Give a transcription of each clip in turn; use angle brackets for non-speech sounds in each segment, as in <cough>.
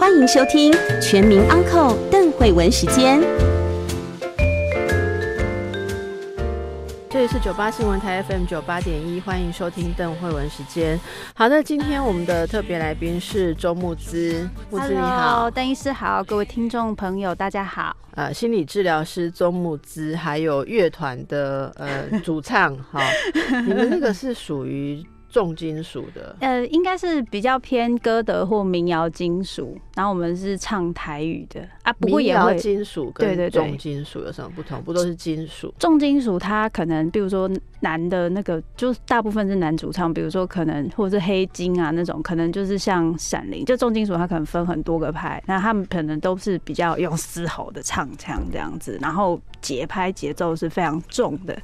欢迎收听《全民安扣邓慧文时间。这里是九八新闻台 FM 九八点一，欢迎收听邓慧文时间。好的，今天我们的特别来宾是周木之，木之你好，邓医师好，各位听众朋友大家好。呃，心理治疗师周木之，还有乐团的呃 <laughs> 主唱，哈，你们那个是属于。重金属的，呃，应该是比较偏歌德或民谣金属，然后我们是唱台语的啊。不过也会金属跟重金属有什么不同？不都是金属？重金属它可能，比如说男的那个，就大部分是男主唱，比如说可能或者是黑金啊那种，可能就是像闪灵。就重金属它可能分很多个派，那他们可能都是比较用嘶吼的唱腔这样子，然后节拍节奏是非常重的。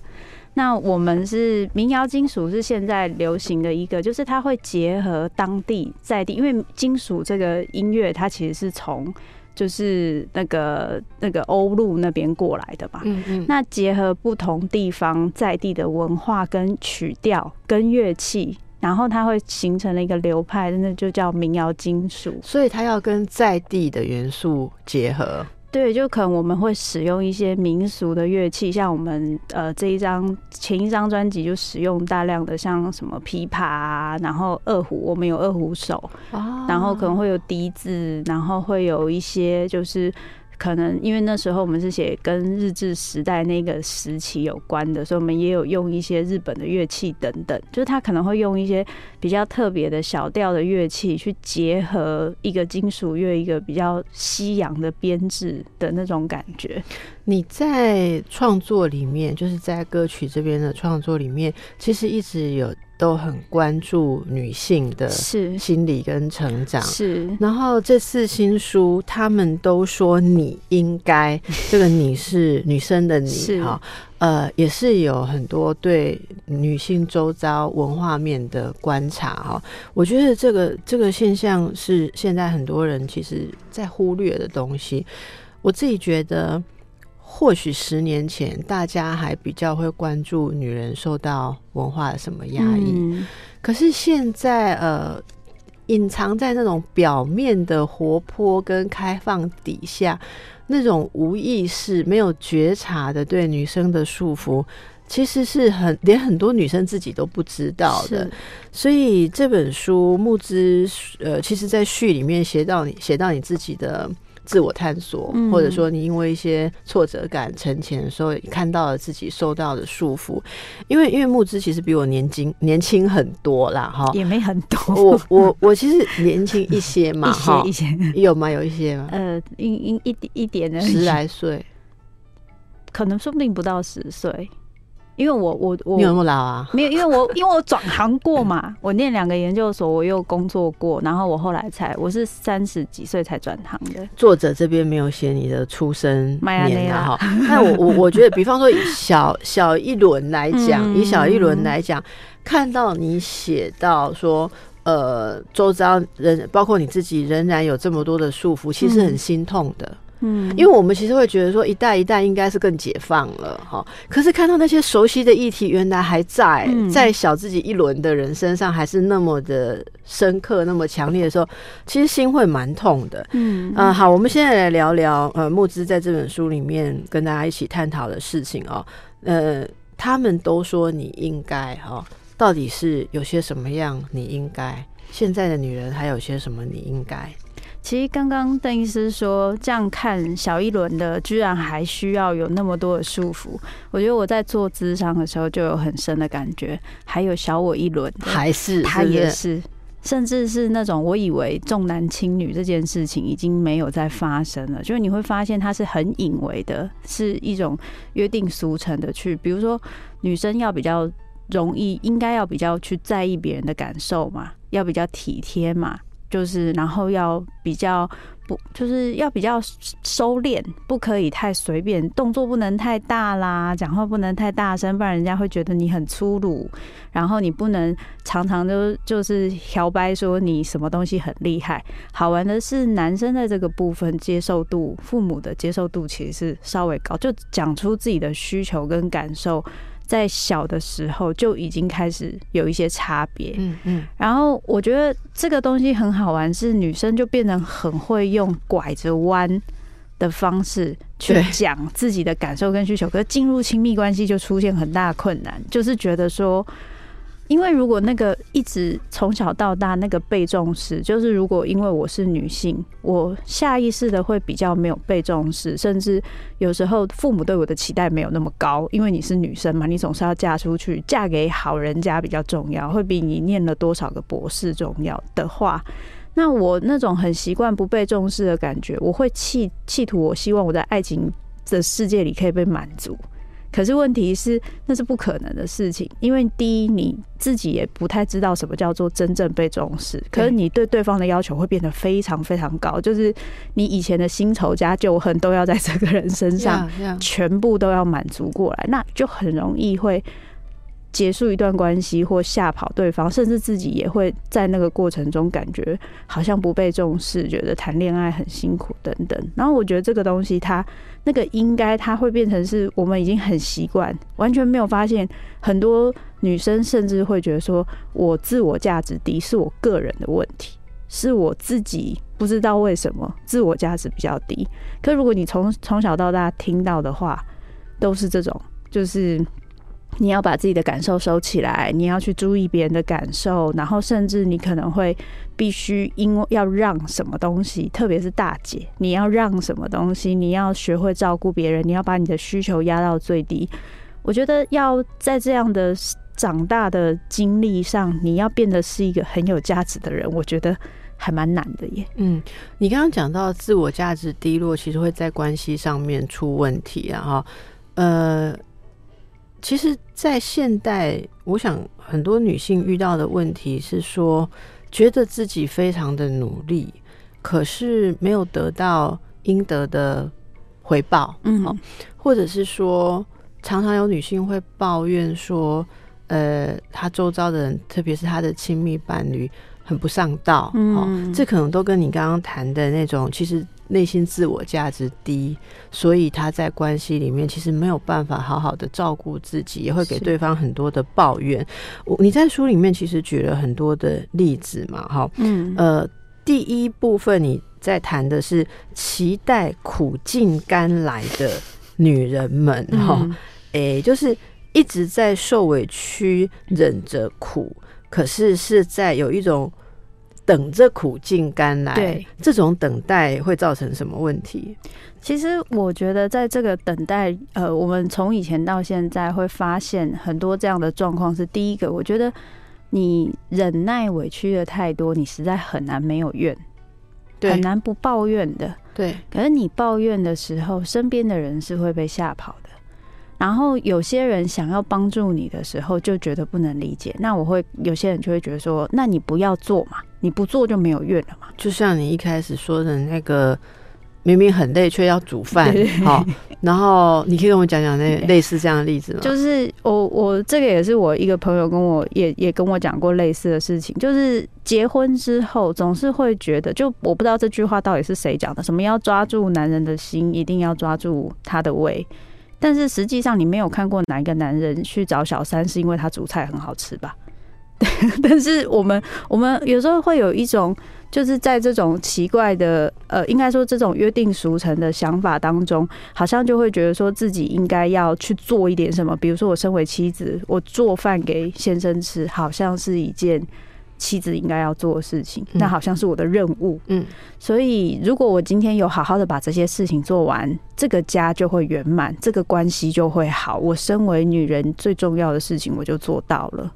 那我们是民谣金属，是现在流行的一个，就是它会结合当地在地，因为金属这个音乐，它其实是从就是那个那个欧陆那边过来的嘛。嗯嗯。那结合不同地方在地的文化跟曲调跟乐器，然后它会形成了一个流派，那就叫民谣金属。所以它要跟在地的元素结合。对，就可能我们会使用一些民俗的乐器，像我们呃这一张前一张专辑就使用大量的像什么琵琶啊，然后二胡，我们有二胡手，然后可能会有笛子，然后会有一些就是。可能因为那时候我们是写跟日治时代那个时期有关的，所以我们也有用一些日本的乐器等等，就是他可能会用一些比较特别的小调的乐器去结合一个金属乐，一个比较西洋的编制的那种感觉。你在创作里面，就是在歌曲这边的创作里面，其实一直有。都很关注女性的心理跟成长，是。然后这次新书，他们都说你应该，<laughs> 这个你是女生的你哈，呃，也是有很多对女性周遭文化面的观察哈。我觉得这个这个现象是现在很多人其实在忽略的东西。我自己觉得。或许十年前，大家还比较会关注女人受到文化的什么压抑，可是现在，呃，隐藏在那种表面的活泼跟开放底下，那种无意识、没有觉察的对女生的束缚，其实是很连很多女生自己都不知道的。所以这本书募资，呃，其实，在序里面写到你写到你自己的。自我探索，或者说你因为一些挫折感沉潜的时候，看到了自己受到的束缚。因为因为木之其实比我年轻年轻很多啦，哈，也没很多。我我我其实年轻一些嘛，<laughs> 哈，一些有吗？有一些吗？呃，一一一一点的十来岁，可能说不定不到十岁。因为我我我你有那么老啊？<laughs> 没有，因为我因为我转行过嘛，我念两个研究所，我又工作过，然后我后来才我是三十几岁才转行的。作者这边没有写你的出生年啊，哈。那我我我觉得，比方说以小小一轮来讲，以小一轮来讲，看到你写到说，呃，周遭人包括你自己仍然有这么多的束缚，其实很心痛的。嗯，因为我们其实会觉得说一代一代应该是更解放了哈，可是看到那些熟悉的议题原来还在在小自己一轮的人身上还是那么的深刻、那么强烈的时候，其实心会蛮痛的。嗯啊，好，我们现在来聊聊呃木之在这本书里面跟大家一起探讨的事情哦。呃，他们都说你应该哈，到底是有些什么样？你应该现在的女人还有些什么？你应该。其实刚刚邓医师说，这样看小一轮的，居然还需要有那么多的束缚。我觉得我在做智商的时候就有很深的感觉。还有小我一轮，还是他也是，甚至是那种我以为重男轻女这件事情已经没有再发生了。就是你会发现，它是很隐微的，是一种约定俗成的去，比如说女生要比较容易，应该要比较去在意别人的感受嘛，要比较体贴嘛。就是，然后要比较不就是要比较收敛，不可以太随便，动作不能太大啦，讲话不能太大声，不然人家会觉得你很粗鲁。然后你不能常常都就是摇摆说你什么东西很厉害。好玩的是，男生的这个部分接受度，父母的接受度其实是稍微高，就讲出自己的需求跟感受。在小的时候就已经开始有一些差别，嗯嗯，然后我觉得这个东西很好玩，是女生就变得很会用拐着弯的方式去讲自己的感受跟需求，可是进入亲密关系就出现很大的困难，就是觉得说。因为如果那个一直从小到大那个被重视，就是如果因为我是女性，我下意识的会比较没有被重视，甚至有时候父母对我的期待没有那么高，因为你是女生嘛，你总是要嫁出去，嫁给好人家比较重要，会比你念了多少个博士重要的话，那我那种很习惯不被重视的感觉，我会企企图，我希望我在爱情的世界里可以被满足。可是问题是，那是不可能的事情，因为第一你自己也不太知道什么叫做真正被重视，可是你对对方的要求会变得非常非常高，就是你以前的新仇加旧恨都要在这个人身上全部都要满足过来，那就很容易会。结束一段关系或吓跑对方，甚至自己也会在那个过程中感觉好像不被重视，觉得谈恋爱很辛苦等等。然后我觉得这个东西，它那个应该它会变成是我们已经很习惯，完全没有发现。很多女生甚至会觉得说，我自我价值低是我个人的问题，是我自己不知道为什么自我价值比较低。可如果你从从小到大听到的话，都是这种，就是。你要把自己的感受收起来，你要去注意别人的感受，然后甚至你可能会必须因为要让什么东西，特别是大姐，你要让什么东西，你要学会照顾别人，你要把你的需求压到最低。我觉得要在这样的长大的经历上，你要变得是一个很有价值的人，我觉得还蛮难的耶。嗯，你刚刚讲到自我价值低落，其实会在关系上面出问题啊，哈，呃。其实，在现代，我想很多女性遇到的问题是说，觉得自己非常的努力，可是没有得到应得的回报，嗯，或者是说，常常有女性会抱怨说，呃，她周遭的人，特别是她的亲密伴侣，很不上道，嗯，这可能都跟你刚刚谈的那种，其实。内心自我价值低，所以他在关系里面其实没有办法好好的照顾自己，也会给对方很多的抱怨。我你在书里面其实举了很多的例子嘛，哈，嗯，呃，第一部分你在谈的是期待苦尽甘来的女人们，哈，哎，就是一直在受委屈，忍着苦，可是是在有一种。等着苦尽甘来，对这种等待会造成什么问题？其实我觉得，在这个等待，呃，我们从以前到现在会发现很多这样的状况。是第一个，我觉得你忍耐委屈的太多，你实在很难没有怨，很难不抱怨的。对，可是你抱怨的时候，身边的人是会被吓跑的。然后有些人想要帮助你的时候，就觉得不能理解。那我会有些人就会觉得说，那你不要做嘛，你不做就没有怨了嘛。就像你一开始说的那个，明明很累却要煮饭，好，然后你可以跟我讲讲那类似这样的例子吗？就是我我这个也是我一个朋友跟我也也跟我讲过类似的事情，就是结婚之后总是会觉得，就我不知道这句话到底是谁讲的，什么要抓住男人的心，一定要抓住他的胃。但是实际上，你没有看过哪一个男人去找小三，是因为他煮菜很好吃吧？<laughs> 但是我们我们有时候会有一种，就是在这种奇怪的呃，应该说这种约定俗成的想法当中，好像就会觉得说自己应该要去做一点什么。比如说，我身为妻子，我做饭给先生吃，好像是一件。妻子应该要做的事情，那好像是我的任务。嗯，所以如果我今天有好好的把这些事情做完，这个家就会圆满，这个关系就会好。我身为女人最重要的事情，我就做到了。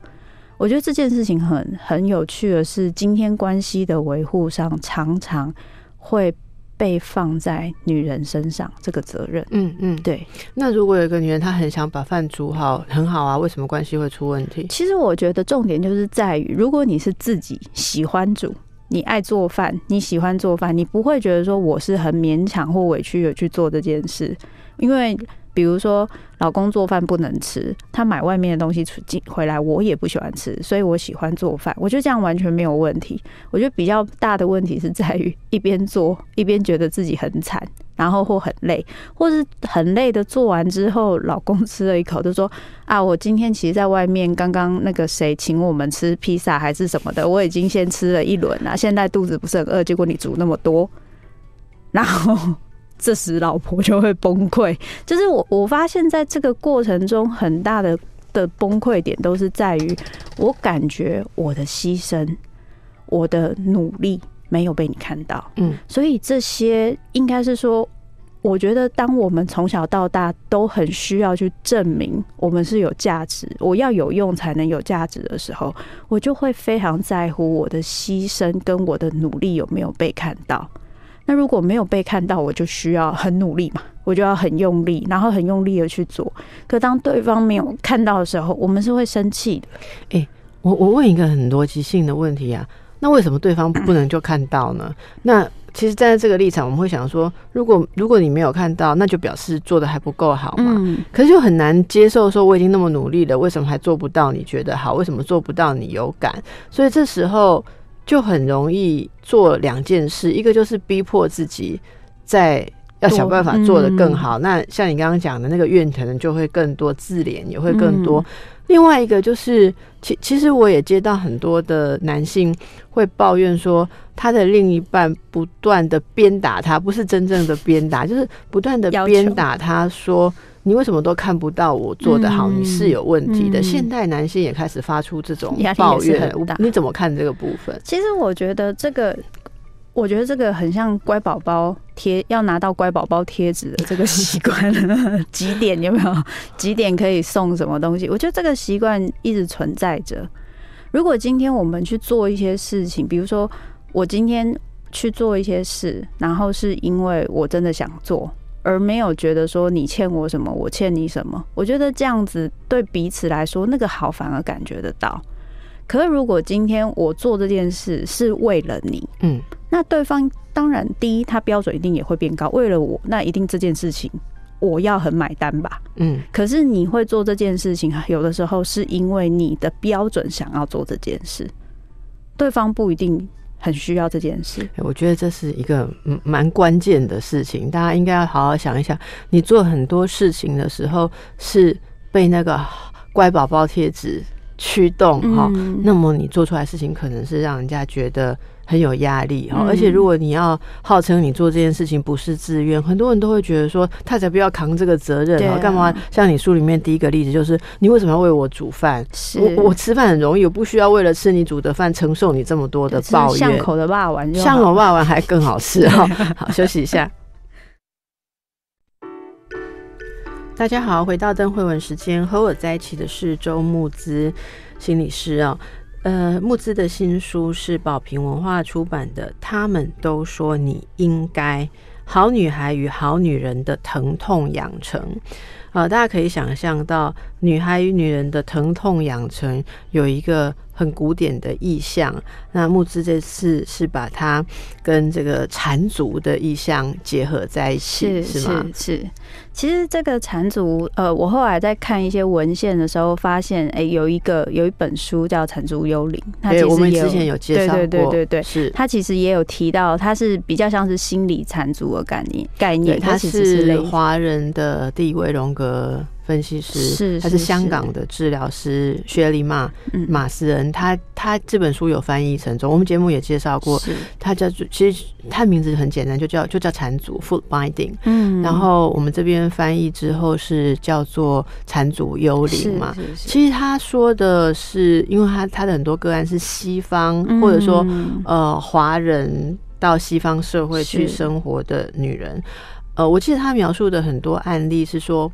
我觉得这件事情很很有趣的是，今天关系的维护上常常会。被放在女人身上这个责任，嗯嗯，对。那如果有一个女人，她很想把饭煮好，很好啊，为什么关系会出问题？其实我觉得重点就是在于，如果你是自己喜欢煮，你爱做饭，你喜欢做饭，你不会觉得说我是很勉强或委屈的去做这件事，因为。比如说，老公做饭不能吃，他买外面的东西出进回来，我也不喜欢吃，所以我喜欢做饭。我觉得这样完全没有问题。我觉得比较大的问题是在于 <laughs> 一边做一边觉得自己很惨，然后或很累，或是很累的做完之后，老公吃了一口就说：“啊，我今天其实在外面刚刚那个谁请我们吃披萨还是什么的，我已经先吃了一轮了，现在肚子不是很饿，结果你煮那么多，然后。”这时老婆就会崩溃，<laughs> 就是我我发现在这个过程中很大的的崩溃点都是在于，我感觉我的牺牲、我的努力没有被你看到，嗯，所以这些应该是说，我觉得当我们从小到大都很需要去证明我们是有价值，我要有用才能有价值的时候，我就会非常在乎我的牺牲跟我的努力有没有被看到。那如果没有被看到，我就需要很努力嘛，我就要很用力，然后很用力的去做。可当对方没有看到的时候，我们是会生气的。哎，我我问一个很逻辑性的问题啊，那为什么对方不能就看到呢？那其实站在这个立场，我们会想说，如果如果你没有看到，那就表示做的还不够好嘛。可是就很难接受说，我已经那么努力了，为什么还做不到？你觉得好？为什么做不到？你有感？所以这时候。就很容易做两件事，一个就是逼迫自己在要想办法做得更好。那像你刚刚讲的那个怨可就会更多，自怜也会更多。另外一个就是，其其实我也接到很多的男性会抱怨说，他的另一半不断的鞭打他，不是真正的鞭打，就是不断的鞭打他说。你为什么都看不到我做的好？你是有问题的。现代男性也开始发出这种抱怨，你怎么看这个部分？其实我觉得这个，我觉得这个很像乖宝宝贴要拿到乖宝宝贴纸的这个习惯。几点有没有？<laughs> 几点可以送什么东西？我觉得这个习惯一直存在着。如果今天我们去做一些事情，比如说我今天去做一些事，然后是因为我真的想做。而没有觉得说你欠我什么，我欠你什么。我觉得这样子对彼此来说，那个好反而感觉得到。可是如果今天我做这件事是为了你，嗯，那对方当然第一他标准一定也会变高。为了我，那一定这件事情我要很买单吧，嗯。可是你会做这件事情，有的时候是因为你的标准想要做这件事，对方不一定。很需要这件事，我觉得这是一个蛮关键的事情，大家应该要好好想一想。你做很多事情的时候，是被那个乖宝宝贴纸驱动哈，那么你做出来事情可能是让人家觉得。很有压力哈，而且如果你要号称你做这件事情不是自愿，很多人都会觉得说他才不要扛这个责任啊，干嘛？像你书里面第一个例子就是你为什么要为我煮饭？我我吃饭很容易，我不需要为了吃你煮的饭承受你这么多的抱怨。巷口的霸王，巷口霸王还更好吃 <laughs> 哈。好，休息一下。大家好，回到邓慧文时间，和我在一起的是周木之心理师啊。呃，木子的新书是宝瓶文化出版的。他们都说你应该好女孩与好女人的疼痛养成。呃，大家可以想象到，女孩与女人的疼痛养成有一个很古典的意象。那木之这次是把它跟这个缠足的意象结合在一起，是吗？是。其实这个缠足，呃，我后来在看一些文献的时候，发现，哎，有一个有一本书叫《缠足幽灵》，它其实之前有介绍过，对对对对，是它其实也有提到，它是比较像是心理缠足的概念概念，它是华人的第一位荣格。分析师是，他是香港的治疗师薛利玛马斯恩，他他这本书有翻译成中，我们节目也介绍过，他叫做其实他名字很简单，就叫就叫缠足 （foot binding）。嗯，然后我们这边翻译之后是叫做缠足幽灵嘛。其实他说的是，因为他他的很多个案是西方或者说呃华人到西方社会去生活的女人，呃，我记得他描述的很多案例是说。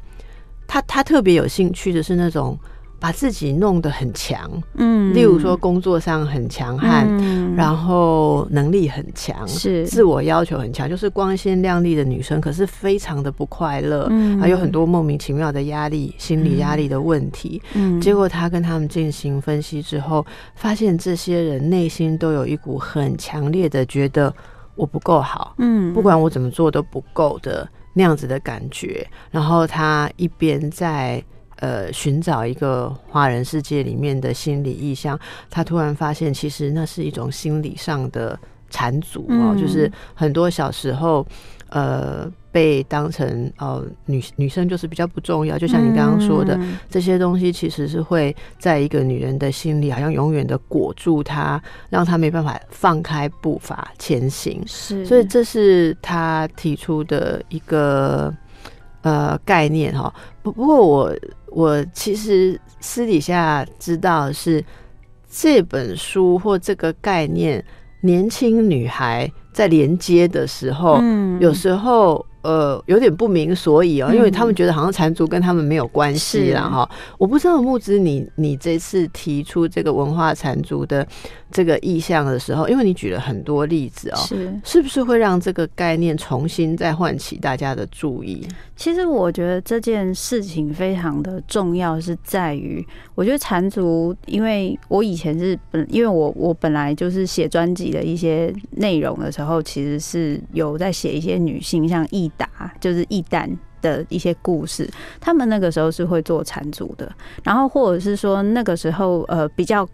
他他特别有兴趣的是那种把自己弄得很强，嗯，例如说工作上很强悍，然后能力很强，是。自我要求很强，就是光鲜亮丽的女生，可是非常的不快乐，嗯，还有很多莫名其妙的压力、心理压力的问题，嗯，结果他跟他们进行分析之后，发现这些人内心都有一股很强烈的觉得我不够好，嗯，不管我怎么做都不够的那样子的感觉，然后他一边在。呃，寻找一个华人世界里面的心理意象，他突然发现，其实那是一种心理上的缠足哦，就是很多小时候，呃，被当成哦女女生就是比较不重要，就像你刚刚说的，这些东西其实是会在一个女人的心里，好像永远的裹住她，让她没办法放开步伐前行。是，所以这是他提出的一个。呃，概念哈，不不过我我其实私底下知道是这本书或这个概念，年轻女孩在连接的时候，嗯，有时候。呃，有点不明所以哦，因为他们觉得好像缠足跟他们没有关系了哈。我不知道木子，你你这次提出这个文化缠足的这个意向的时候，因为你举了很多例子哦，是是不是会让这个概念重新再唤起大家的注意？其实我觉得这件事情非常的重要，是在于我觉得缠足，因为我以前是本，因为我我本来就是写专辑的一些内容的时候，其实是有在写一些女性像易达，就是一旦的一些故事，他们那个时候是会做缠足的，然后或者是说那个时候呃比较。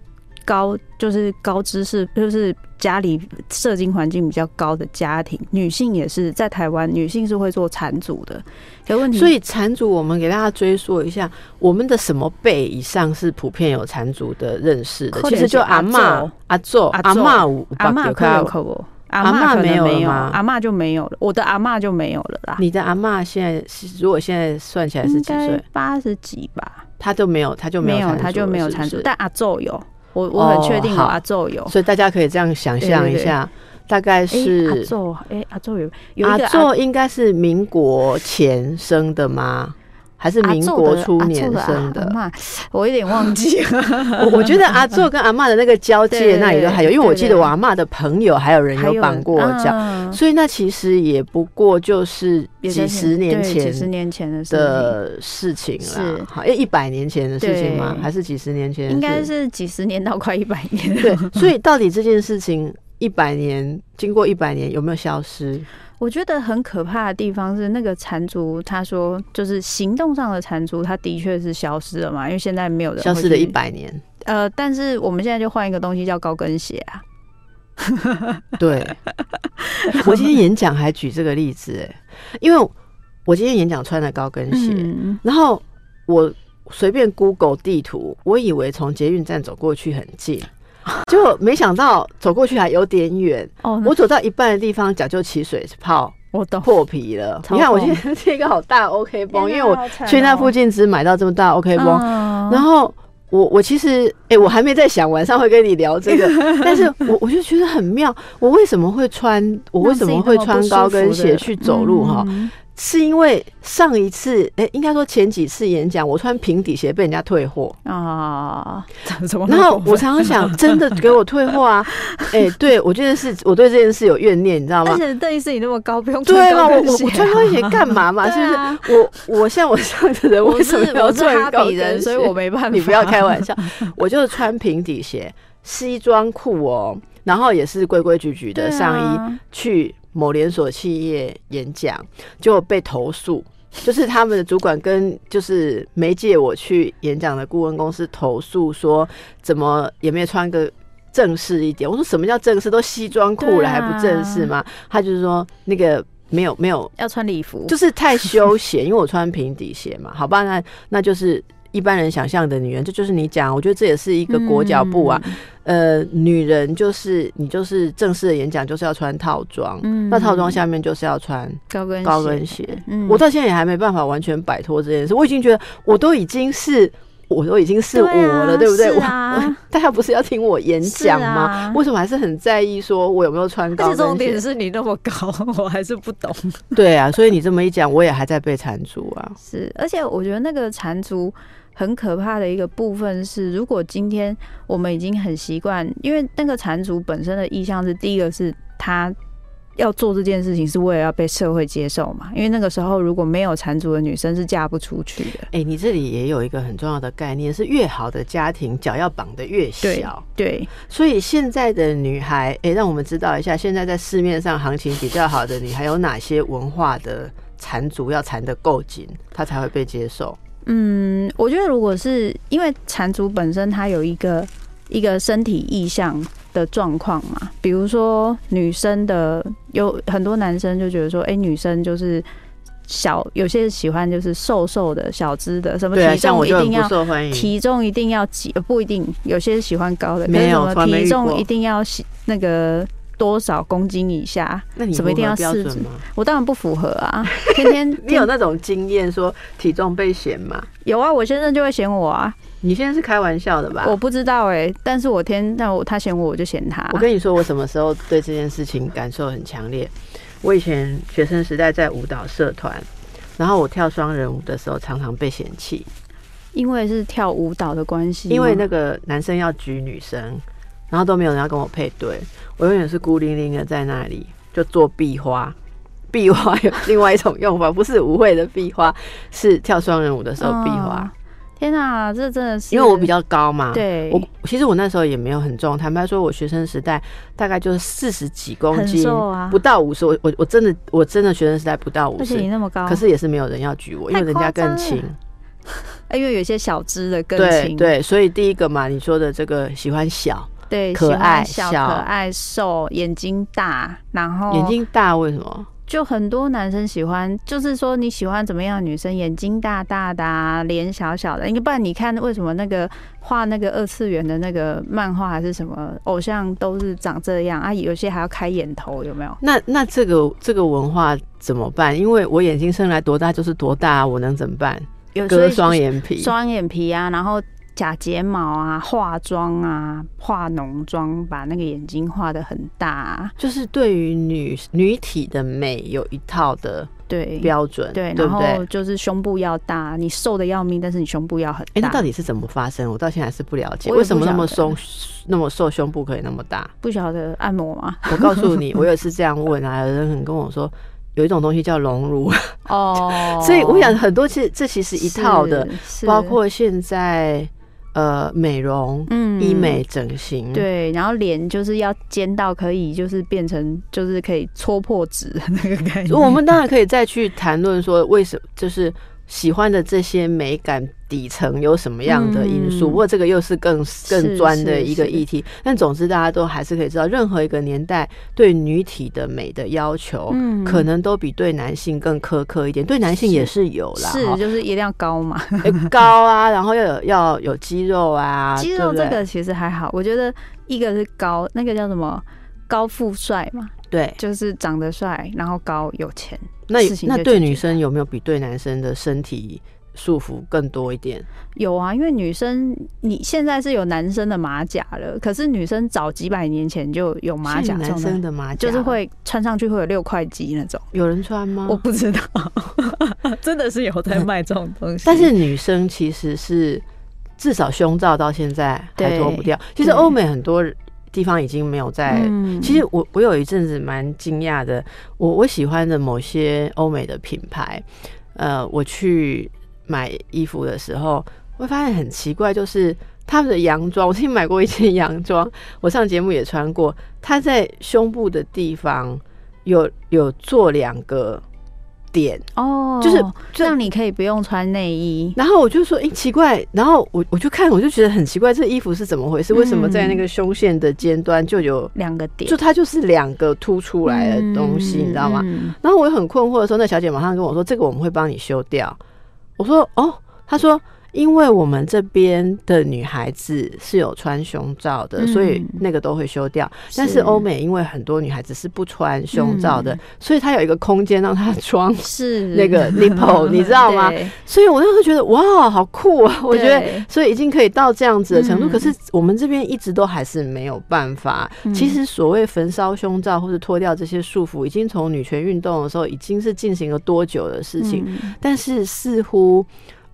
高就是高知识，就是家里社经环境比较高的家庭，女性也是在台湾，女性是会做缠足的。有问题，所以缠足我们给大家追溯一下，我们的什么辈以上是普遍有缠足的认识的？其实就阿妈、阿祖、阿妈、阿妈可有可不？阿妈没有吗？阿妈就没有了，我的阿妈就没有了啦。你的阿妈现在是，如果现在算起来是几岁？八十几吧。他就没有，他就没有，他就没有产组，但阿祖有。我我很确定阿宙有，所以大家可以这样想象一下，大概是阿宙，哎，阿宙有，阿宙应该是民国前生的吗？还是民国初年生的，我有点忘记了。我 <laughs> 我觉得阿祖跟阿妈的那个交界那里都还有，因为我记得我阿妈的朋友还有人有绑过脚，所以那其实也不过就是几十年前、几十年前的事情了。是，好，一百年前的事情吗？还是几十年前？应该是几十年到快一百年。对，所以到底这件事情一百年，经过一百年有没有消失？我觉得很可怕的地方是那个残足，他说就是行动上的残足，他的确是消失了嘛，因为现在没有人消失了一百年。呃，但是我们现在就换一个东西叫高跟鞋啊。<laughs> 对，我今天演讲还举这个例子，哎，因为我今天演讲穿的高跟鞋，然后我随便 Google 地图，我以为从捷运站走过去很近。<laughs> 就没想到走过去还有点远哦。我走到一半的地方，脚就起水泡，我都破皮了。你看，我现在是一个好大 OK 绷，因为我去那附近只买到这么大 OK 绷。然后我我其实哎，我还没在想晚上会跟你聊这个，<laughs> 但是我我就觉得很妙。我为什么会穿？我为什么会穿高跟鞋去走路？哈。是因为上一次，哎，应该说前几次演讲，我穿平底鞋被人家退货啊，怎么？然后我常常想，<laughs> 真的给我退货啊？哎，对我这件事，我对这件事有怨念，你知道吗？而且邓医师你那么高，不用穿高跟鞋，我穿高跟鞋干嘛嘛？是不是？我我像我这样的人，为什么要穿高跟鞋？所以我没办法。你不要开玩笑，我就是穿平底鞋、西装裤哦，然后也是规规矩矩的上衣去。某连锁企业演讲就被投诉，就是他们的主管跟就是没借我去演讲的顾问公司投诉说，怎么也没有穿个正式一点。我说什么叫正式？都西装裤了还不正式吗？他就是说那个没有没有要穿礼服，就是太休闲，因为我穿平底鞋嘛。好吧，那那就是一般人想象的女人，这就是你讲，我觉得这也是一个裹脚布啊。呃，女人就是你，就是正式的演讲就是要穿套装，那套装下面就是要穿高跟高跟鞋。我到现在也还没办法完全摆脱这件事。我已经觉得我都已经是，我都已经是我了，对不对？啊，<laughs> 大家不是要听我演讲吗？为什么还是很在意说我有没有穿高跟鞋？重点是你那么高，我还是不懂。对啊，所以你这么一讲，我也还在被缠足啊。是，而且我觉得那个缠足。很可怕的一个部分是，如果今天我们已经很习惯，因为那个缠足本身的意向是第一个是他。要做这件事情是为了要被社会接受嘛？因为那个时候如果没有缠足的女生是嫁不出去的。哎，你这里也有一个很重要的概念，是越好的家庭脚要绑得越小。对，所以现在的女孩，哎，让我们知道一下，现在在市面上行情比较好的女孩有哪些文化的缠足要缠得够紧，她才会被接受。嗯，我觉得如果是因为缠足本身它有一个一个身体意向。的状况嘛，比如说女生的有很多男生就觉得说，哎，女生就是小，有些喜欢就是瘦瘦的小只的，什么体重一定要体重一定要几，不一定，有些喜欢高的，没有体重一定要那个多少公斤以下，那你什么一定要标准吗？我当然不符合啊，<laughs> 天天你有那种经验说体重被嫌吗？有啊，我先生就会嫌我啊。你现在是开玩笑的吧？我不知道哎，但是我天，那我他嫌我，我就嫌他。我跟你说，我什么时候对这件事情感受很强烈？我以前学生时代在舞蹈社团，然后我跳双人舞的时候，常常被嫌弃，因为是跳舞蹈的关系。因为那个男生要举女生，然后都没有人要跟我配对，我永远是孤零零的在那里，就做壁花。壁花有另外一种用法，<laughs> 不是舞会的壁花，是跳双人舞的时候壁花。天哪，这真的是因为我比较高嘛。对，我其实我那时候也没有很重，坦白说，我学生时代大概就是四十几公斤，啊，不到五十。我我我真的我真的学生时代不到五十，而且你那么高，可是也是没有人要举我，因为人家更轻。<laughs> 因为有些小只的更轻，对，所以第一个嘛，你说的这个喜欢小，对，可爱小，可爱瘦，眼睛大，然后眼睛大为什么？就很多男生喜欢，就是说你喜欢怎么样的女生？眼睛大大的，脸小小的。你不然你看为什么那个画那个二次元的那个漫画还是什么偶像都是长这样啊？有些还要开眼头，有没有？那那这个这个文化怎么办？因为我眼睛生来多大就是多大，我能怎么办？割双眼皮，双眼皮啊，然后。假睫毛啊，化妆啊，化浓妆，把那个眼睛画的很大，就是对于女女体的美有一套的对标准，对，然后就是胸部要大，你瘦的要命，但是你胸部要很大。哎，那到底是怎么发生？我到现在还是不了解，为什么那么松那么瘦，胸部可以那么大？不晓得按摩吗？我告诉你，<laughs> 我也是这样问啊，有人很跟我说，有一种东西叫隆乳哦，<laughs> 所以我想很多其实这其实一套的，包括现在。呃，美容、嗯，医美、整形，对，然后脸就是要尖到可以，就是变成就是可以戳破纸那个感觉。我们当然可以再去谈论说，为什么就是。喜欢的这些美感底层有什么样的因素？不过这个又是更更专的一个议题。但总之，大家都还是可以知道，任何一个年代对女体的美的要求，可能都比对男性更苛刻一点。对男性也是有啦，是就是一定要高嘛，高啊，<laughs> 然后要有要有肌肉啊。肌肉这个其实还好，我觉得一个是高，那个叫什么高富帅嘛，对，就是长得帅，然后高有钱。那那对女生有没有比对男生的身体束缚更多一点？有啊，因为女生你现在是有男生的马甲了，可是女生早几百年前就有马甲，男生的马甲就是会穿上去会有六块肌那种。有人穿吗？<laughs> 我不知道，<laughs> 真的是有在卖这种东西。<laughs> 但是女生其实是至少胸罩到现在还脱不掉。其实欧美很多。地方已经没有在。其实我我有一阵子蛮惊讶的，我我喜欢的某些欧美的品牌，呃，我去买衣服的时候，会发现很奇怪，就是他们的洋装，我曾经买过一件洋装，我上节目也穿过，它在胸部的地方有有做两个。点哦，就是这样，你可以不用穿内衣。然后我就说，哎，奇怪。然后我我就看，我就觉得很奇怪，这衣服是怎么回事？为什么在那个胸线的尖端就有两个点？就它就是两个凸出来的东西，你知道吗？然后我很困惑的时候，那小姐马上跟我说，这个我们会帮你修掉。我说，哦，她说。因为我们这边的女孩子是有穿胸罩的，所以那个都会修掉。但是欧美因为很多女孩子是不穿胸罩的，所以她有一个空间让她装是 <laughs> 那个 nipple，你知道吗？<laughs> 所以我那时候觉得哇，好酷啊！我觉得所以已经可以到这样子的程度。可是我们这边一直都还是没有办法。其实所谓焚烧胸罩或者脱掉这些束缚，已经从女权运动的时候已经是进行了多久的事情，但是似乎。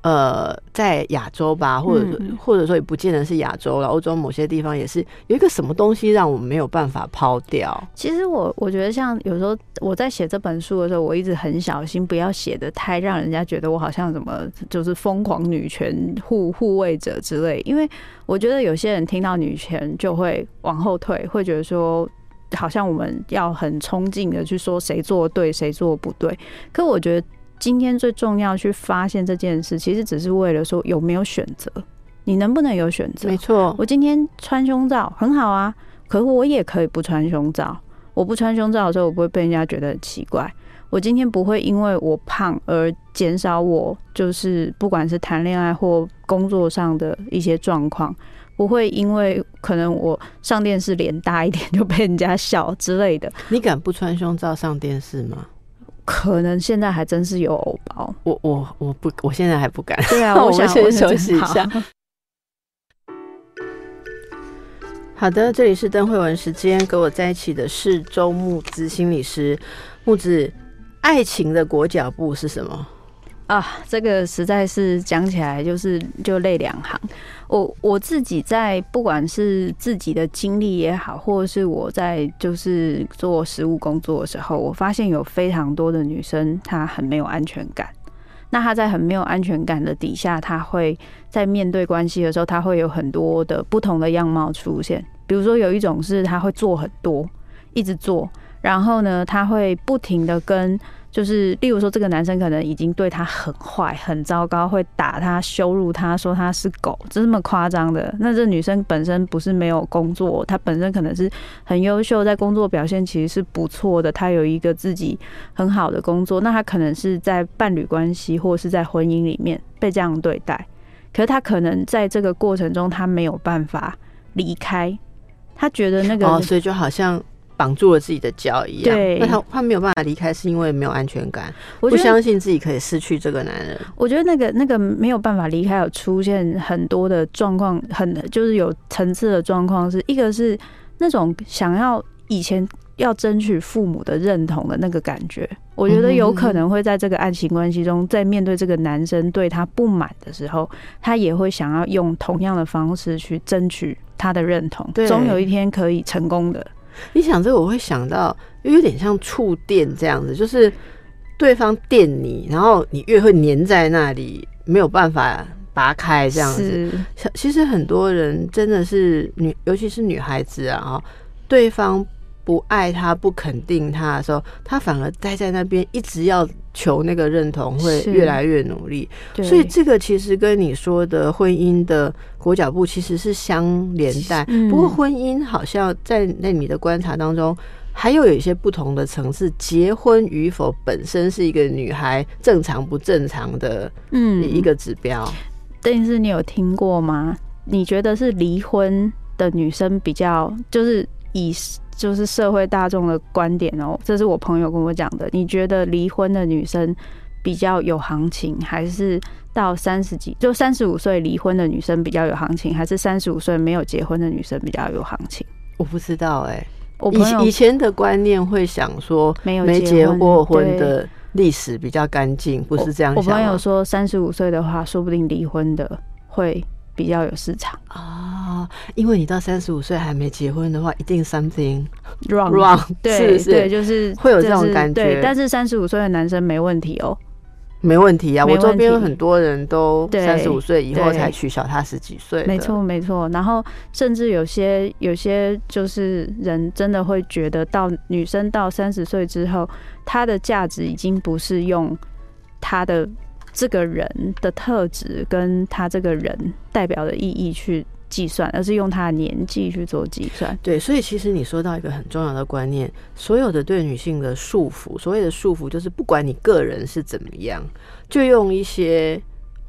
呃，在亚洲吧，或者或者说也不见得是亚洲了，欧洲某些地方也是有一个什么东西让我们没有办法抛掉。其实我我觉得，像有时候我在写这本书的时候，我一直很小心，不要写的太让人家觉得我好像什么就是疯狂女权护护卫者之类。因为我觉得有些人听到女权就会往后退，会觉得说好像我们要很冲劲的去说谁做对，谁做不对。可我觉得。今天最重要去发现这件事，其实只是为了说有没有选择，你能不能有选择？没错，我今天穿胸罩很好啊，可是我也可以不穿胸罩。我不穿胸罩的时候，我不会被人家觉得很奇怪。我今天不会因为我胖而减少我就是不管是谈恋爱或工作上的一些状况，不会因为可能我上电视脸大一点就被人家笑之类的。你敢不穿胸罩上电视吗？可能现在还真是有偶包，我我我不，我现在还不敢。对啊，<laughs> 我想先休息一下。好的，这里是邓慧文时间，跟我在一起的是周木子心理师。木子，爱情的裹脚布是什么？啊，这个实在是讲起来就是就泪两行。我我自己在不管是自己的经历也好，或者是我在就是做实务工作的时候，我发现有非常多的女生她很没有安全感。那她在很没有安全感的底下，她会在面对关系的时候，她会有很多的不同的样貌出现。比如说有一种是她会做很多，一直做，然后呢，她会不停的跟。就是，例如说，这个男生可能已经对他很坏、很糟糕，会打他、羞辱他，说他是狗，这么夸张的。那这女生本身不是没有工作，她本身可能是很优秀，在工作表现其实是不错的，她有一个自己很好的工作。那她可能是在伴侣关系或是在婚姻里面被这样对待，可是她可能在这个过程中，她没有办法离开，她觉得那个，哦，所以就好像。绑住了自己的脚一样，那他他没有办法离开，是因为没有安全感，我不相信自己可以失去这个男人。我觉得那个那个没有办法离开，有出现很多的状况，很就是有层次的状况，是一个是那种想要以前要争取父母的认同的那个感觉。我觉得有可能会在这个爱情关系中，在面对这个男生对他不满的时候，他也会想要用同样的方式去争取他的认同，总有一天可以成功的。你想这个，我会想到，有点像触电这样子，就是对方电你，然后你越会粘在那里，没有办法拔开这样子。其实很多人真的是女，尤其是女孩子啊，对方。不爱他、不肯定他的时候，他反而待在那边，一直要求那个认同，会越来越努力。所以这个其实跟你说的婚姻的裹脚布其实是相连带。不过婚姻好像在那你的观察当中，还有有一些不同的层次。结婚与否本身是一个女孩正常不正常的嗯一个指标。但是你有听过吗？你觉得是离婚的女生比较就是以。就是社会大众的观点哦，这是我朋友跟我讲的。你觉得离婚的女生比较有行情，还是到三十几就三十五岁离婚的女生比较有行情，还是三十五岁没有结婚的女生比较有行情？我不知道哎，我以以前的观念会想说，没有没结过婚的历史比较干净，不是这样想。我朋友说，三十五岁的话，说不定离婚的会。比较有市场啊，因为你到三十五岁还没结婚的话，一定 something wrong wrong，<laughs> 对对，就是会有这种感觉。但是三十五岁的男生没问题哦，没问题啊。我周边有很多人都三十五岁以后才娶小他十几岁，没错没错。然后甚至有些有些就是人真的会觉得，到女生到三十岁之后，她的价值已经不是用她的。这个人的特质跟他这个人代表的意义去计算，而是用他的年纪去做计算。对，所以其实你说到一个很重要的观念，所有的对女性的束缚，所谓的束缚就是不管你个人是怎么样，就用一些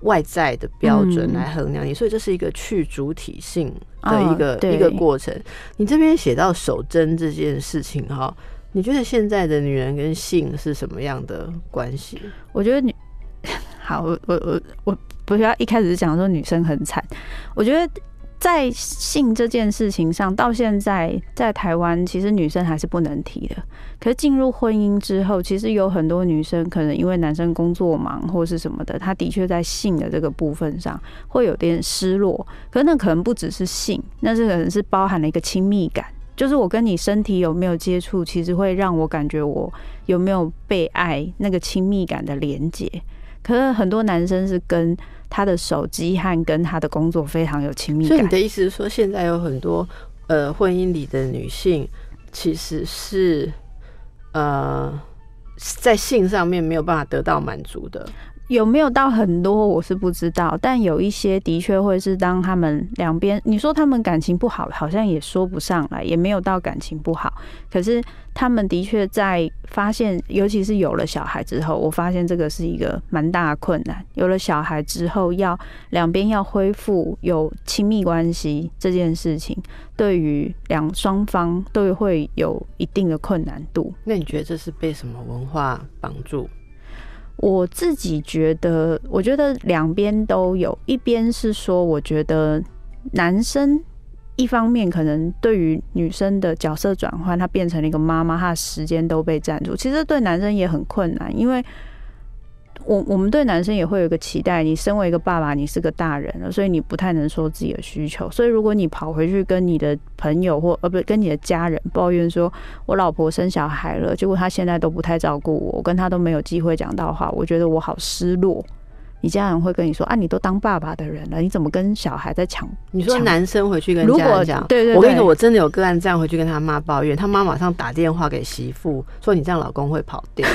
外在的标准来衡量你。所以这是一个去主体性的一个一个过程。你这边写到守贞这件事情哈，你觉得现在的女人跟性是什么样的关系？我觉得女。好，我我我我不要一开始讲说女生很惨，我觉得在性这件事情上，到现在在台湾，其实女生还是不能提的。可是进入婚姻之后，其实有很多女生可能因为男生工作忙或是什么的，她的确在性的这个部分上会有点失落。可是那可能不只是性，那是可能是包含了一个亲密感，就是我跟你身体有没有接触，其实会让我感觉我有没有被爱，那个亲密感的连接。可是很多男生是跟他的手机和跟他的工作非常有亲密感。所以你的意思是说，现在有很多呃婚姻里的女性其实是呃在性上面没有办法得到满足的。有没有到很多，我是不知道，但有一些的确会是当他们两边，你说他们感情不好，好像也说不上来，也没有到感情不好。可是他们的确在发现，尤其是有了小孩之后，我发现这个是一个蛮大的困难。有了小孩之后，要两边要恢复有亲密关系这件事情，对于两双方都会有一定的困难度。那你觉得这是被什么文化绑住？我自己觉得，我觉得两边都有一边是说，我觉得男生一方面可能对于女生的角色转换，她变成了一个妈妈，她的时间都被占住，其实对男生也很困难，因为。我我们对男生也会有一个期待，你身为一个爸爸，你是个大人了，所以你不太能说自己的需求。所以如果你跑回去跟你的朋友或呃不跟你的家人抱怨说，我老婆生小孩了，结果他现在都不太照顾我，我跟他都没有机会讲到话，我觉得我好失落。你家人会跟你说啊，你都当爸爸的人了，你怎么跟小孩在抢？你说男生回去跟家人讲，对对，我跟你说，我真的有个案这样回去跟他妈抱怨，他妈马上打电话给媳妇说，你这样老公会跑掉，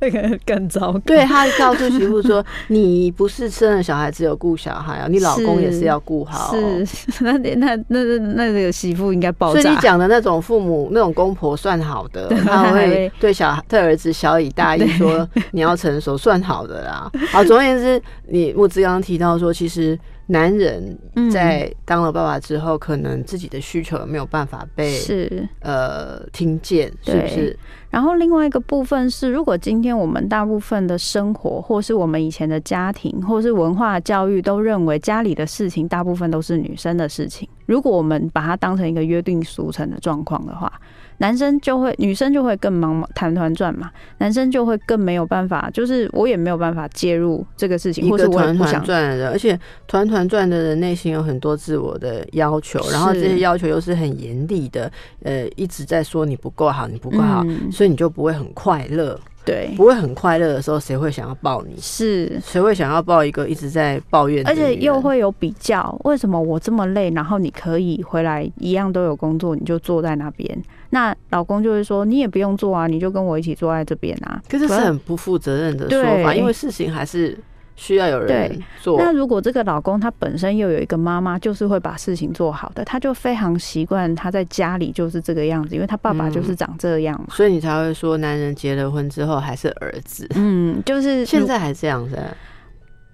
那 <laughs> 个更糟糕。对他告诉媳妇说，<laughs> 你不是生了小孩只有顾小孩啊，你老公也是要顾好。是，<laughs> 那那那那那个媳妇应该爆炸。所以你讲的那种父母那种公婆算好的，他会对小孩对儿子小以大义说你要成熟，算好的啦。好，总而言之。是你木子刚刚提到说，其实男人在当了爸爸之后，可能自己的需求没有办法被是。呃听见，是不是？然后另外一个部分是，如果今天我们大部分的生活，或是我们以前的家庭，或是文化教育，都认为家里的事情大部分都是女生的事情，如果我们把它当成一个约定俗成的状况的话。男生就会，女生就会更忙团团转嘛，男生就会更没有办法，就是我也没有办法介入这个事情，或者团团转的人，而且团团转的人内心有很多自我的要求，然后这些要求又是很严厉的，呃，一直在说你不够好，你不够好，所以你就不会很快乐。对，不会很快乐的时候，谁会想要抱你？是，谁会想要抱一个一直在抱怨？而且又会有比较，为什么我这么累，然后你可以回来一样都有工作，你就坐在那边？那老公就会说，你也不用做啊，你就跟我一起坐在这边啊。可是是很不负责任的说法，因为事情还是。需要有人做。那如果这个老公他本身又有一个妈妈，就是会把事情做好的，他就非常习惯他在家里就是这个样子，因为他爸爸就是长这样嘛。所以你才会说，男人结了婚之后还是儿子。嗯，就是现在还这样子。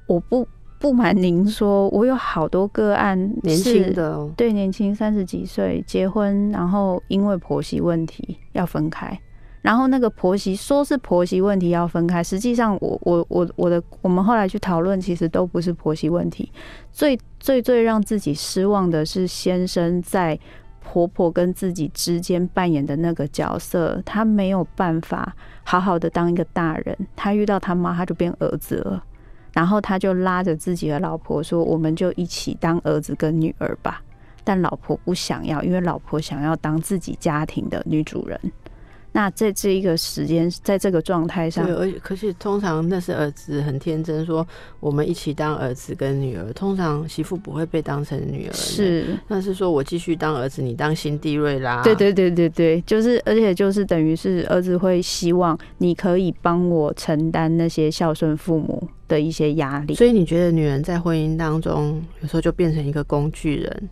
我不不瞒您说，我有好多个案，年轻的对年轻三十几岁结婚，然后因为婆媳问题要分开。然后那个婆媳说是婆媳问题要分开，实际上我我我我的我们后来去讨论，其实都不是婆媳问题。最最最让自己失望的是先生在婆婆跟自己之间扮演的那个角色，他没有办法好好的当一个大人。他遇到他妈，他就变儿子了，然后他就拉着自己的老婆说：“我们就一起当儿子跟女儿吧。”但老婆不想要，因为老婆想要当自己家庭的女主人。那在这一个时间，在这个状态上，对，而且可是通常那是儿子很天真，说我们一起当儿子跟女儿。通常媳妇不会被当成女儿，是，那是说我继续当儿子，你当新地瑞拉。对对对对对，就是而且就是等于是儿子会希望你可以帮我承担那些孝顺父母的一些压力。所以你觉得女人在婚姻当中有时候就变成一个工具人？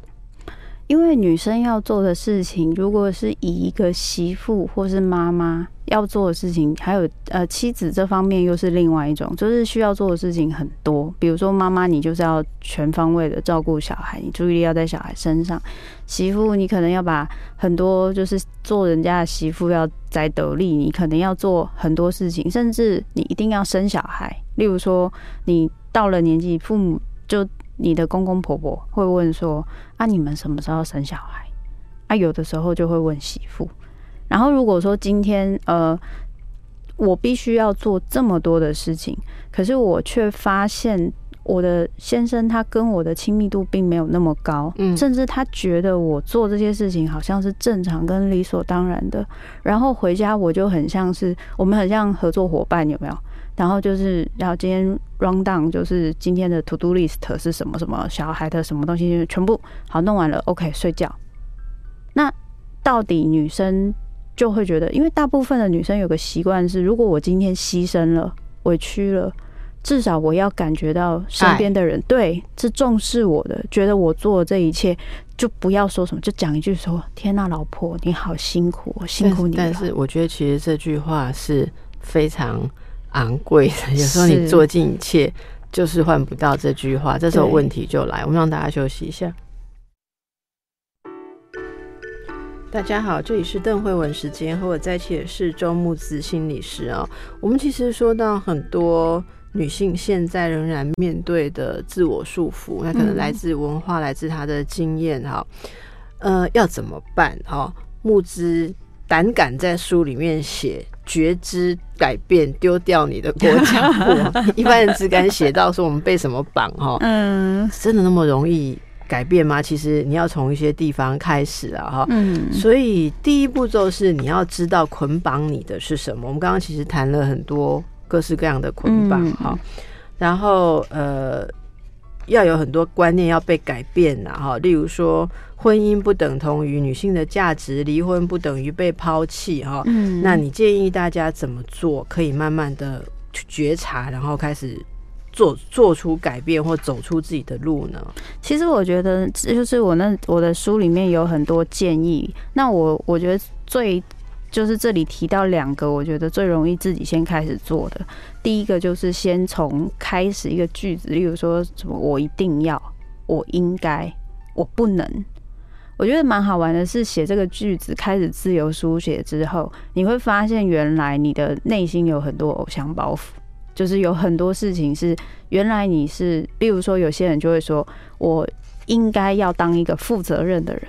因为女生要做的事情，如果是以一个媳妇或是妈妈要做的事情，还有呃妻子这方面又是另外一种，就是需要做的事情很多。比如说妈妈，你就是要全方位的照顾小孩，你注意力要在小孩身上；媳妇，你可能要把很多就是做人家的媳妇要在得力，你可能要做很多事情，甚至你一定要生小孩。例如说，你到了年纪，父母就。你的公公婆婆会问说：“啊，你们什么时候生小孩？”啊，有的时候就会问媳妇。然后如果说今天呃，我必须要做这么多的事情，可是我却发现我的先生他跟我的亲密度并没有那么高，嗯，甚至他觉得我做这些事情好像是正常跟理所当然的。然后回家我就很像是我们很像合作伙伴，有没有？然后就是要今天 run down，就是今天的 to do list 是什么什么小孩的什么东西，全部好弄完了，OK 睡觉。那到底女生就会觉得，因为大部分的女生有个习惯是，如果我今天牺牲了、委屈了，至少我要感觉到身边的人对是重视我的，觉得我做这一切，就不要说什么，就讲一句说：“天呐，老婆你好辛苦，辛苦你。”但是我觉得其实这句话是非常。昂贵的，<laughs> 有时候你做尽一切就是换不到这句话，这时候问题就来。我们让大家休息一下。大家好，这里是邓慧文时间，和我在一起的是周木子心理师哦。我们其实说到很多女性现在仍然面对的自我束缚，那可能来自文化，来自她的经验哈。呃，要怎么办？哈，木子胆敢在书里面写。觉知改变，丢掉你的国家货。<laughs> 一般人只敢写到说我们被什么绑哈，嗯，真的那么容易改变吗？其实你要从一些地方开始啊哈，嗯，所以第一步骤是你要知道捆绑你的是什么。我们刚刚其实谈了很多各式各样的捆绑哈，然后呃。要有很多观念要被改变了，哈，例如说婚姻不等同于女性的价值，离婚不等于被抛弃，哈，嗯，那你建议大家怎么做，可以慢慢的觉察，然后开始做做出改变或走出自己的路呢？其实我觉得，就是我那我的书里面有很多建议，那我我觉得最。就是这里提到两个，我觉得最容易自己先开始做的。第一个就是先从开始一个句子，例如说什么“我一定要”“我应该”“我不能”。我觉得蛮好玩的是，写这个句子开始自由书写之后，你会发现原来你的内心有很多偶像包袱，就是有很多事情是原来你是，比如说有些人就会说：“我应该要当一个负责任的人。”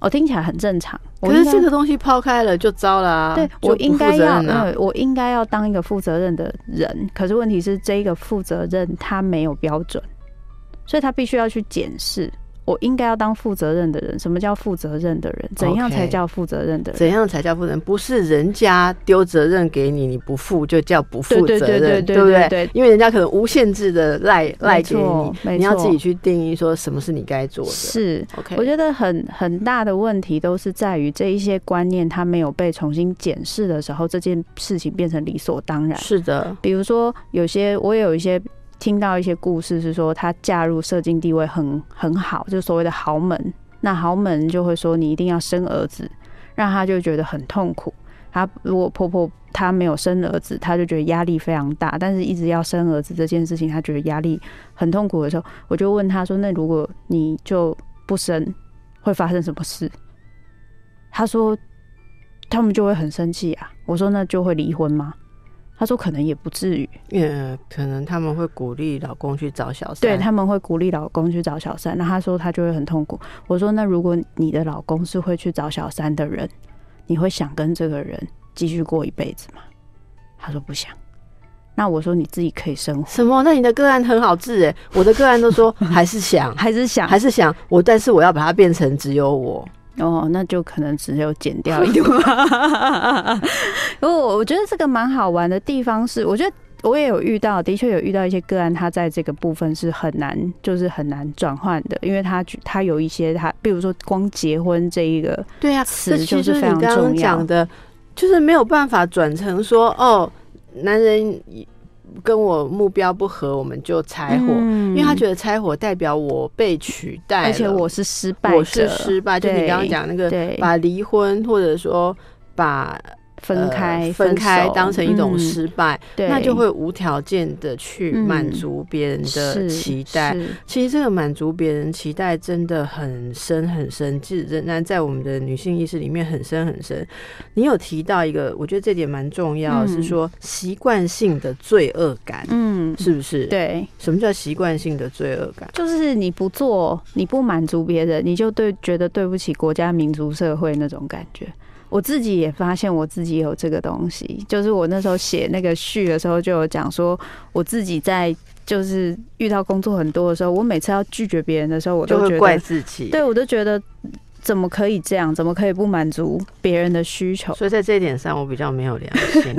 我听起来很正常，可是这个东西抛开了就糟了。啊对我应该要，我应该要当一个负责任的人。可是问题是，这个负责任他没有标准，所以他必须要去检视。我应该要当负责任的人。什么叫负责任的人？怎样才叫负责任的人？怎样才叫负责任？不是人家丢责任给你，你不负就叫不负责任，对不对？因为人家可能无限制的赖赖给你，你要自己去定义说什么是你该做的。是，OK。我觉得很很大的问题都是在于这一些观念，它没有被重新检视的时候，这件事情变成理所当然。是的，比如说有些我也有一些。听到一些故事是说，她嫁入社经地位很很好，就所谓的豪门。那豪门就会说你一定要生儿子，让她就觉得很痛苦。她如果婆婆她没有生儿子，她就觉得压力非常大。但是一直要生儿子这件事情，她觉得压力很痛苦的时候，我就问她说：“那如果你就不生，会发生什么事？”她说：“他们就会很生气啊。”我说：“那就会离婚吗？”他说：“可能也不至于，呃，可能他们会鼓励老公去找小三，对他们会鼓励老公去找小三。那他说他就会很痛苦。我说：那如果你的老公是会去找小三的人，你会想跟这个人继续过一辈子吗？他说不想。那我说你自己可以生活什么？那你的个案很好治哎，我的个案都说 <laughs> 还是想，还是想，还是想我，但是我要把它变成只有我。”哦，那就可能只有剪掉一点。<laughs> 因为我觉得这个蛮好玩的地方是，我觉得我也有遇到，的确有遇到一些个案，他在这个部分是很难，就是很难转换的，因为他他有一些他，比如说光结婚这一个对啊词就是非常重要的，就是没有办法转成说哦，男人。跟我目标不合，我们就拆伙，因为他觉得拆伙代表我被取代，而且我是失败，我是失败。就你刚刚讲那个，把离婚或者说把分开分开当成一种嗯失败，对那就会无条件的去嗯满足别人的期待。是其实这个满足别人期待真的很深很深，其实仍然在我们的女性意识里面很深很深。你有提到一个，我觉得这点蛮重要，嗯是说习惯性的罪恶感，嗯，是不是？，对，什么叫习惯性的罪恶感？就是你不做，你不满足别人，你就对觉得对不起国家、民族、社会那种感觉。我自己也发现我自己有这个东西，就是我那时候写那个序的时候就有讲说，我自己在就是遇到工作很多的时候，我每次要拒绝别人的时候，我都觉就会怪，自己。对我都觉得怎么可以这样？怎么可以不满足别人的需求？所以在这一点上，我比较没有良心。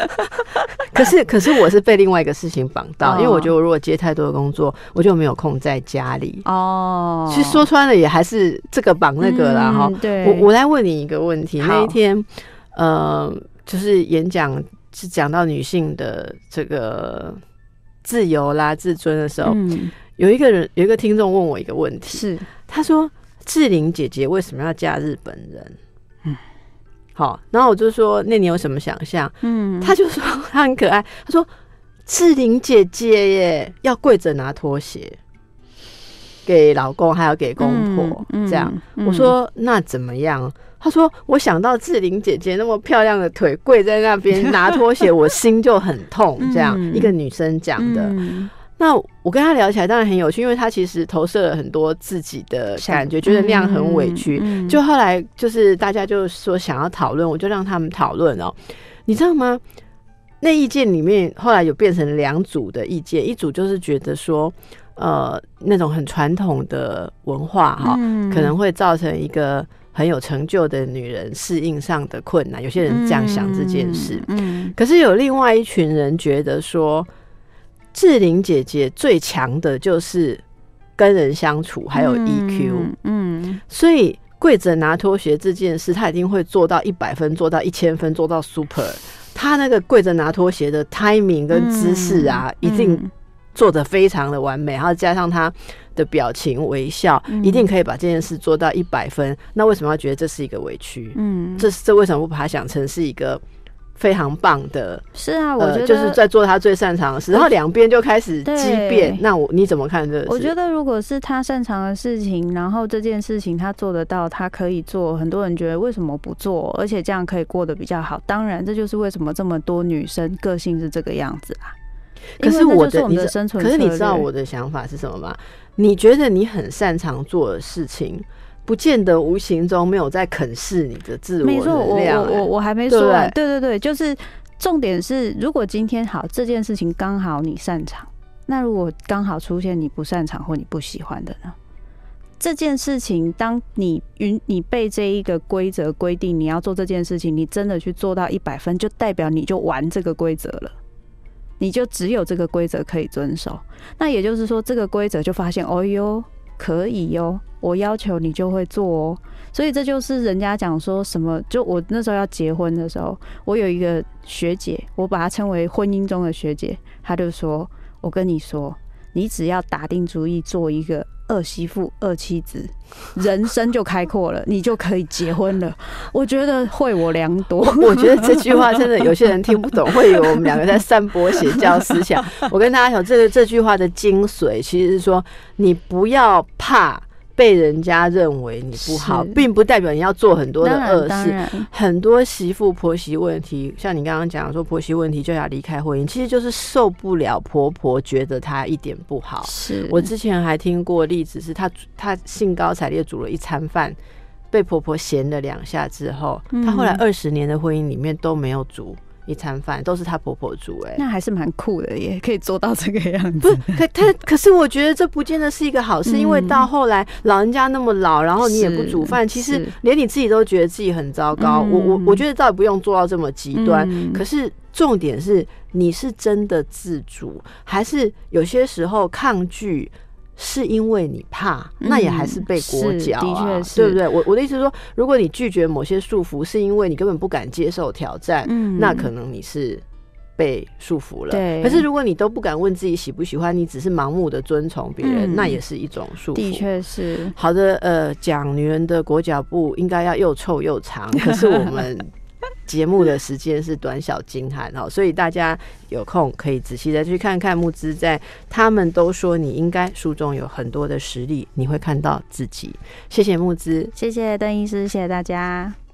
<laughs> 可是，可是我是被另外一个事情绑到，哦因为我觉得我如果接太多的工作，我就没有空在家里。哦，其实说穿了，也还是这个绑那个啦。哈、嗯对，我我来问你一个问题，那一天，呃，就是演讲是讲到女性的这个自由啦、自尊的时候，嗯有一个人有一个听众问我一个问题，是他说：“志玲姐姐为什么要嫁日本人？”嗯好，然后我就说：“那你有什么想象？”嗯，他就说他很可爱，他说：“志玲姐姐耶，要跪着拿拖鞋给老公，还要给公婆，嗯这样。嗯我说：“那怎么样？”他说：“我想到志玲姐姐那么漂亮的腿跪在那边 <laughs> 拿拖鞋，我心就很痛。”这样、嗯一个女生讲的。嗯那我跟他聊起来当然很有趣，因为他其实投射了很多自己的感觉，觉得那样很委屈。嗯嗯就后来就是大家就说想要讨论，我就让他们讨论哦。你知道吗？那意见里面后来有变成两组的意见，一组就是觉得说，呃，那种很传统的文化哈，嗯可能会造成一个很有成就的女人适应上的困难。有些人这样想这件事，嗯可是有另外一群人觉得说，志玲姐姐最强的就是跟人相处，还有 EQ，、嗯所以跪着拿拖鞋这件事，她一定会做到一百分，做到一千分，做到 super。她那个跪着拿拖鞋的 timing 跟姿势啊，嗯一定做得非常的完美，然后加上她的表情微笑，嗯一定可以把这件事做到一百分。那为什么要觉得这是一个委屈？嗯，这这为什么不把它想成是一个非常棒的？是啊，我觉呃，得就是在做他最擅长的事，然后两边就开始激辩。那我你怎么看这？我觉得如果是他擅长的事情，然后这件事情他做得到，他可以做，很多人觉得为什么不做，而且这样可以过得比较好。当然，这就是为什么这么多女生个性是这个样子啊。可是我的你的生存可是你知道我的想法是什么吗？你觉得你很擅长做的事情，不见得无形中没有在啃噬你的自我没错，我、我我哎我还没说完。对对对对，就是重点是，如果今天好这件事情刚好你擅长，那如果刚好出现你不擅长或你不喜欢的呢？这件事情，当你允你被这一个规则规定你要做这件事情，你真的去做到一百分，就代表你就玩这个规则了，你就只有这个规则可以遵守。那也就是说，这个规则就发现，哦哟，可以哦，我要求你就会做哦。所以这就是人家讲说什么，就我那时候要结婚的时候，我有一个学姐，我把她称为婚姻中的学姐，她就说：“我跟你说，你只要打定主意做一个二媳妇、二妻子，人生就开阔了，你就可以结婚了。”我觉得会我良多。我觉得这句话真的有些人听不懂，会以为我们两个在散播邪教思想。我跟大家讲，这个这句话的精髓其实是说，你不要怕被人家认为你不好，并不代表你要做很多的恶事。很多媳妇婆媳问题，像你刚刚讲说婆媳问题就要离开婚姻，其实就是受不了婆婆觉得她一点不好。是。我之前还听过例子，是她她兴高采烈煮了一餐饭，被婆婆嫌了两下之后，嗯她后来二十年的婚姻里面都没有煮一餐饭，都是她婆婆煮、哎。那还是蛮酷的耶，可以做到这个样不子。是，可他可是我觉得这不见得是一个好事，嗯因为到后来老人家那么老，然后你也不煮饭，其实连你自己都觉得自己很糟糕。嗯我我我觉得倒也不用做到这么极端，嗯可是重点是你是真的自主，还是有些时候抗拒？是因为你怕，嗯那也还是被裹脚啊，的确是对不对？我我的意思是说，如果你拒绝某些束缚，是因为你根本不敢接受挑战，嗯那可能你是被束缚了。对可是如果你都不敢问自己喜不喜欢，你只是盲目的遵从别人，嗯那也是一种束缚。的确是，好的，呃，讲女人的裹脚布应该要又臭又长，可是我们 <laughs> 节目的时间是短小精悍哈，所以大家有空可以仔细的去看看木之在他们都说你应该书中有很多的实例，你会看到自己。谢谢木之，谢谢邓医师，谢谢大家。